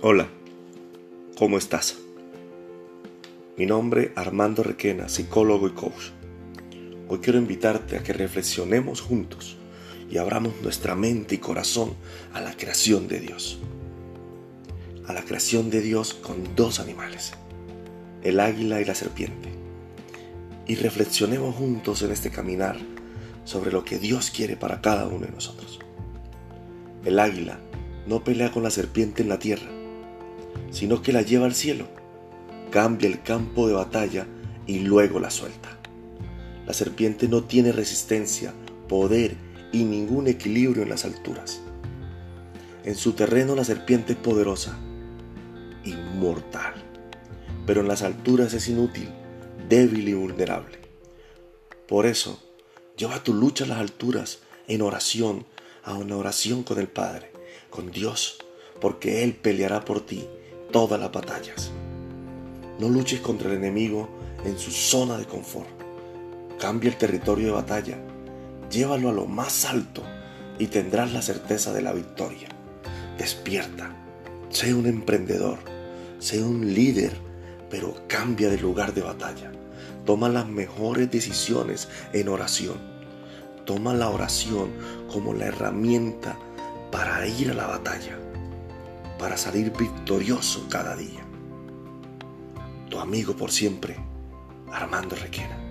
Hola, ¿cómo estás? Mi nombre es Armando Requena, psicólogo y coach. Hoy quiero invitarte a que reflexionemos juntos y abramos nuestra mente y corazón a la creación de Dios. A la creación de Dios con dos animales, el águila y la serpiente. Y reflexionemos juntos en este caminar sobre lo que Dios quiere para cada uno de nosotros. El águila no pelea con la serpiente en la tierra, sino que la lleva al cielo, cambia el campo de batalla y luego la suelta. La serpiente no tiene resistencia, poder y ningún equilibrio en las alturas. En su terreno la serpiente es poderosa, inmortal, pero en las alturas es inútil, débil y vulnerable. Por eso, lleva tu lucha a las alturas en oración, a una oración con el Padre, con Dios, porque Él peleará por ti todas las batallas. No luches contra el enemigo en su zona de confort. Cambia el territorio de batalla, llévalo a lo más alto y tendrás la certeza de la victoria. Despierta, sé un emprendedor, sé un líder, pero cambia de lugar de batalla. Toma las mejores decisiones en oración. Toma la oración como la herramienta para ir a la batalla para salir victorioso cada día. Tu amigo por siempre, Armando Requena.